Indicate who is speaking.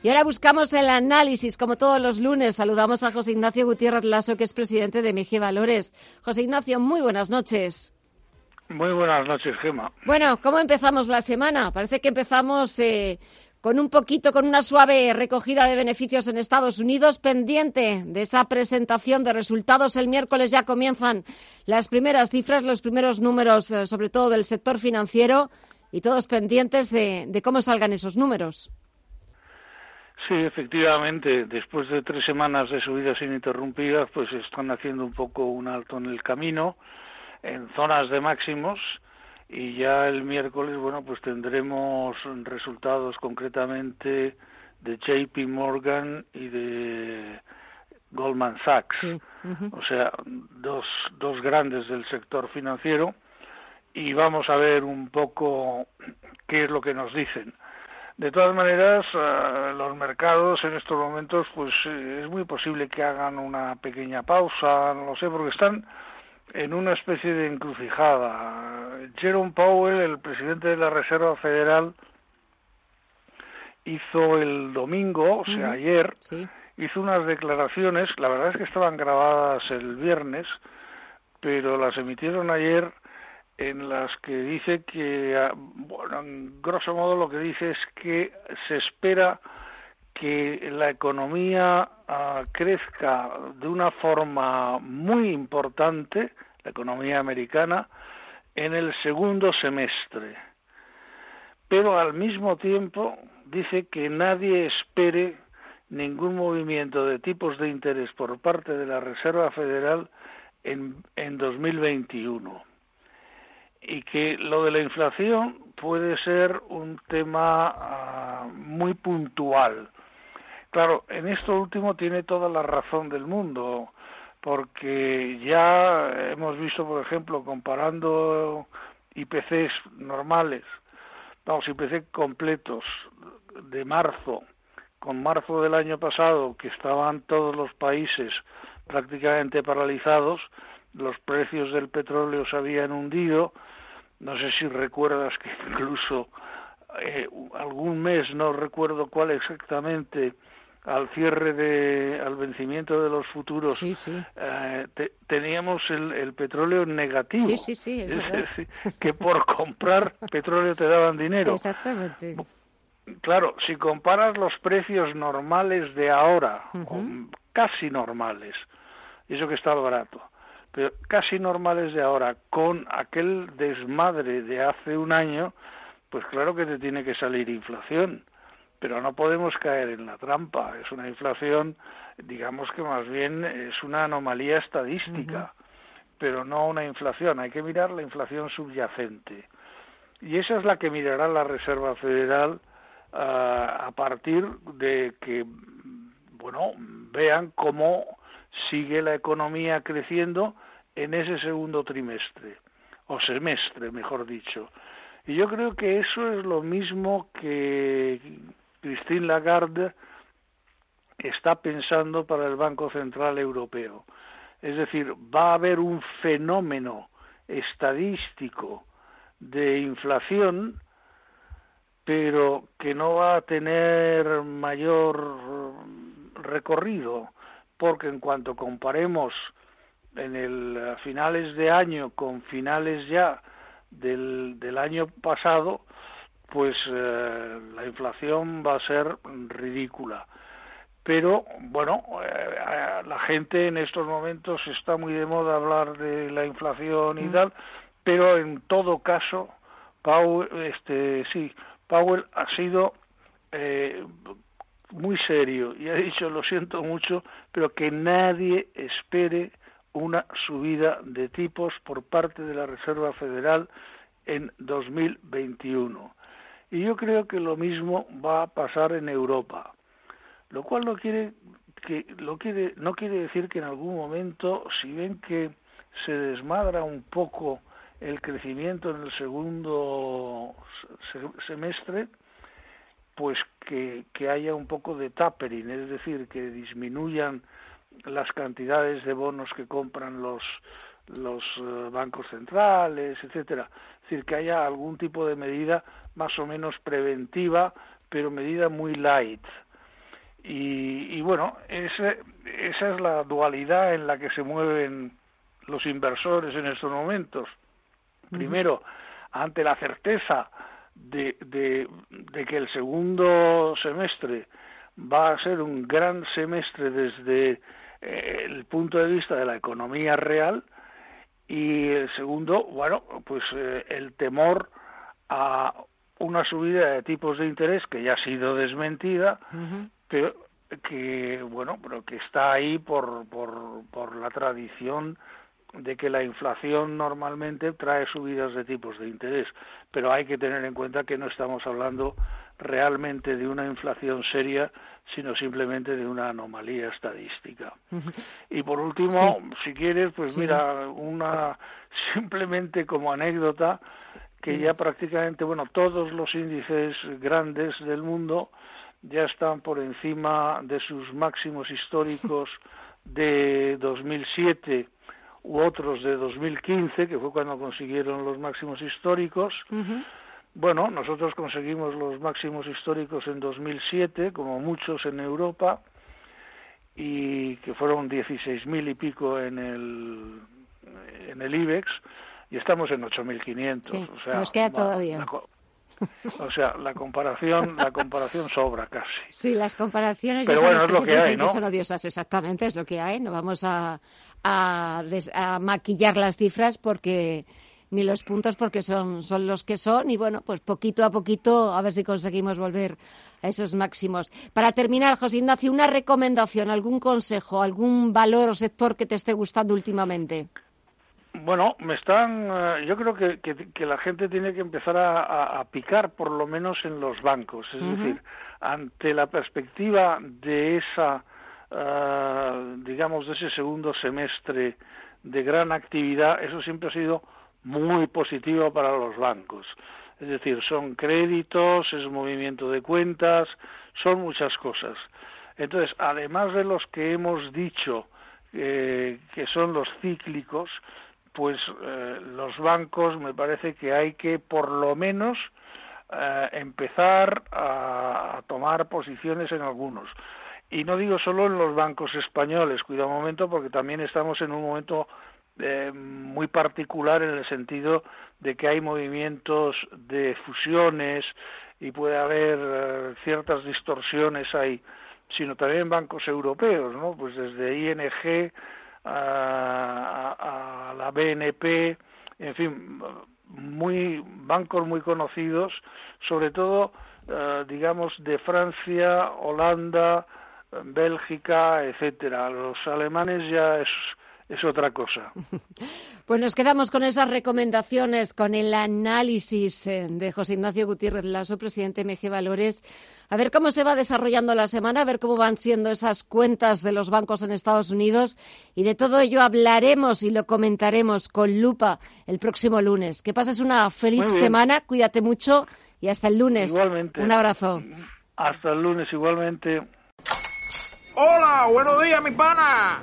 Speaker 1: Y ahora buscamos el análisis, como todos los lunes. Saludamos a José Ignacio Gutiérrez Lasso, que es presidente de Mejía Valores. José Ignacio, muy buenas noches.
Speaker 2: Muy buenas noches, Gema.
Speaker 1: Bueno, ¿cómo empezamos la semana? Parece que empezamos eh, con un poquito, con una suave recogida de beneficios en Estados Unidos, pendiente de esa presentación de resultados. El miércoles ya comienzan las primeras cifras, los primeros números, eh, sobre todo del sector financiero, y todos pendientes de cómo salgan esos números.
Speaker 2: Sí, efectivamente, después de tres semanas de subidas ininterrumpidas, pues están haciendo un poco un alto en el camino, en zonas de máximos, y ya el miércoles, bueno, pues tendremos resultados concretamente de JP Morgan y de Goldman Sachs, o sea, dos, dos grandes del sector financiero, y vamos a ver un poco qué es lo que nos dicen. De todas maneras, eh, los mercados en estos momentos, pues eh, es muy posible que hagan una pequeña pausa, no lo sé, porque están en una especie de encrucijada. Jerome Powell, el presidente de la Reserva Federal, hizo el domingo, o sea, ayer, hizo unas declaraciones, la verdad es que estaban grabadas el viernes, pero las emitieron ayer en las que dice que, ah, bueno, en grosso modo lo que dice es que se espera que la economía ah, crezca de una forma muy importante, la economía americana, en el segundo semestre. Pero al mismo tiempo dice que nadie espere ningún movimiento de tipos de interés por parte de la Reserva Federal en, en 2021 y que lo de la inflación puede ser un tema ah, muy puntual. Claro, en esto último tiene toda la razón del mundo, porque ya hemos visto, por ejemplo, comparando IPCs normales, vamos, IPC completos de marzo con marzo del año pasado, que estaban todos los países prácticamente paralizados, los precios del petróleo se habían hundido, no sé si recuerdas que incluso eh, algún mes, no recuerdo cuál exactamente, al cierre de, al vencimiento de los futuros, eh, teníamos el, el, petróleo negativo.
Speaker 1: Sí, sí,
Speaker 2: es que por comprar petróleo te daban dinero.
Speaker 1: Exactamente.
Speaker 2: Claro, si comparas los precios normales de ahora, casi normales, eso que está barato, pero casi normales de ahora, con aquel desmadre de hace un año, pues claro que te tiene que salir inflación, pero no podemos caer en la trampa. Es una inflación, digamos que más bien es una anomalía estadística, pero no una inflación. Hay que mirar la inflación subyacente. Y esa es la que mirará la Reserva Federal ah, a partir de que, bueno, vean cómo sigue la economía creciendo en ese segundo trimestre, o semestre, mejor dicho. Y yo creo que eso es lo mismo que Christine Lagarde está pensando para el Banco Central Europeo. Es decir, va a haber un fenómeno estadístico de inflación, pero que no va a tener mayor recorrido porque en cuanto comparemos en el finales de año con finales ya del, del año pasado, pues eh, la inflación va a ser ridícula. Pero bueno, eh, la gente en estos momentos está muy de moda hablar de la inflación y mm. tal, pero en todo caso, Powell, este, sí, Powell ha sido eh, muy serio y ha dicho, lo siento mucho, pero que nadie espere una subida de tipos por parte de la Reserva Federal en 2021. Y yo creo que lo mismo va a pasar en Europa. lo cual no quiere que lo quiere no quiere decir que en algún momento si ven que se desmadra un poco el crecimiento en el segundo semestre pues que, que haya un poco de tapering, es decir, que disminuyan las cantidades de bonos que compran los los eh, bancos centrales, etcétera. Es decir, que haya algún tipo de medida más o menos preventiva, pero medida muy light. Y, bueno, esa es la dualidad en la que se mueven los inversores en estos momentos. Primero, ante la certeza de, de, que el segundo semestre va a ser un gran semestre desde eh, el punto de vista de la economía real y el segundo, bueno, pues eh, el temor a una subida de tipos de interés que ya ha sido desmentida, pero que bueno, pero que está ahí por, por, por la tradición de que la inflación normalmente trae subidas de tipos de interés, pero hay que tener en cuenta que no estamos hablando realmente de una inflación seria, sino simplemente de una anomalía estadística. Y por último, si quieres, pues mira, una simplemente como anécdota que ya prácticamente, bueno, todos los índices grandes del mundo ya están por encima de sus máximos históricos de 2007 u otros de 2015, que fue cuando consiguieron los máximos históricos. Bueno, nosotros conseguimos los máximos históricos en 2007, como muchos en Europa, y que fueron 16.000 y pico en el, en el IBEX, y estamos en 8.500.
Speaker 1: o sea, nos queda todavía.
Speaker 2: o sea, la comparación, la comparación sobra casi.
Speaker 1: Sí, las comparaciones Pero bueno, es lo que, hay, ¿no? son odiosas, exactamente, es lo que hay. No vamos a, a, a maquillar las cifras porque ni los puntos porque son, son los que son y bueno, pues poquito a poquito a ver si conseguimos volver a esos máximos. Para terminar, José Ignacio, una recomendación, algún consejo, algún valor o sector que te esté gustando últimamente.
Speaker 2: Bueno, me están. Eh, yo creo que, que, la gente tiene que empezar a, picar, por lo menos en los bancos. Es decir, ante la perspectiva de esa, eh, digamos, de ese segundo semestre de gran actividad, eso siempre ha sido muy positivo para los bancos. Es decir, son créditos, es movimiento de cuentas, son muchas cosas. Entonces, además de los que hemos dicho eh, que son los cíclicos, pues eh, los bancos me parece que hay que por lo menos eh, empezar a, tomar posiciones en algunos. Y no digo solo en los bancos españoles, cuida un momento, porque también estamos en un momento eh, muy particular en el sentido de que hay movimientos de fusiones y puede haber eh, ciertas distorsiones ahí, sino también en bancos europeos, ¿no? Pues desde ING a, la BNP, en fin, muy bancos muy conocidos, sobre todo, eh, digamos, de Francia, Holanda, Bélgica, etcétera. Los alemanes ya es es otra cosa.
Speaker 1: Pues nos quedamos con esas recomendaciones, con el análisis eh, de José Ignacio Gutiérrez Lasso, presidente MG Valores. A ver cómo se va desarrollando la semana, a ver cómo van siendo esas cuentas de los bancos en Estados Unidos. Y de todo ello hablaremos y lo comentaremos con lupa el próximo lunes. Que pases una feliz semana, cuídate mucho y hasta el lunes.
Speaker 2: Igualmente.
Speaker 1: Un abrazo.
Speaker 2: Hasta el lunes, igualmente.
Speaker 3: Hola, buenos días, mi pana.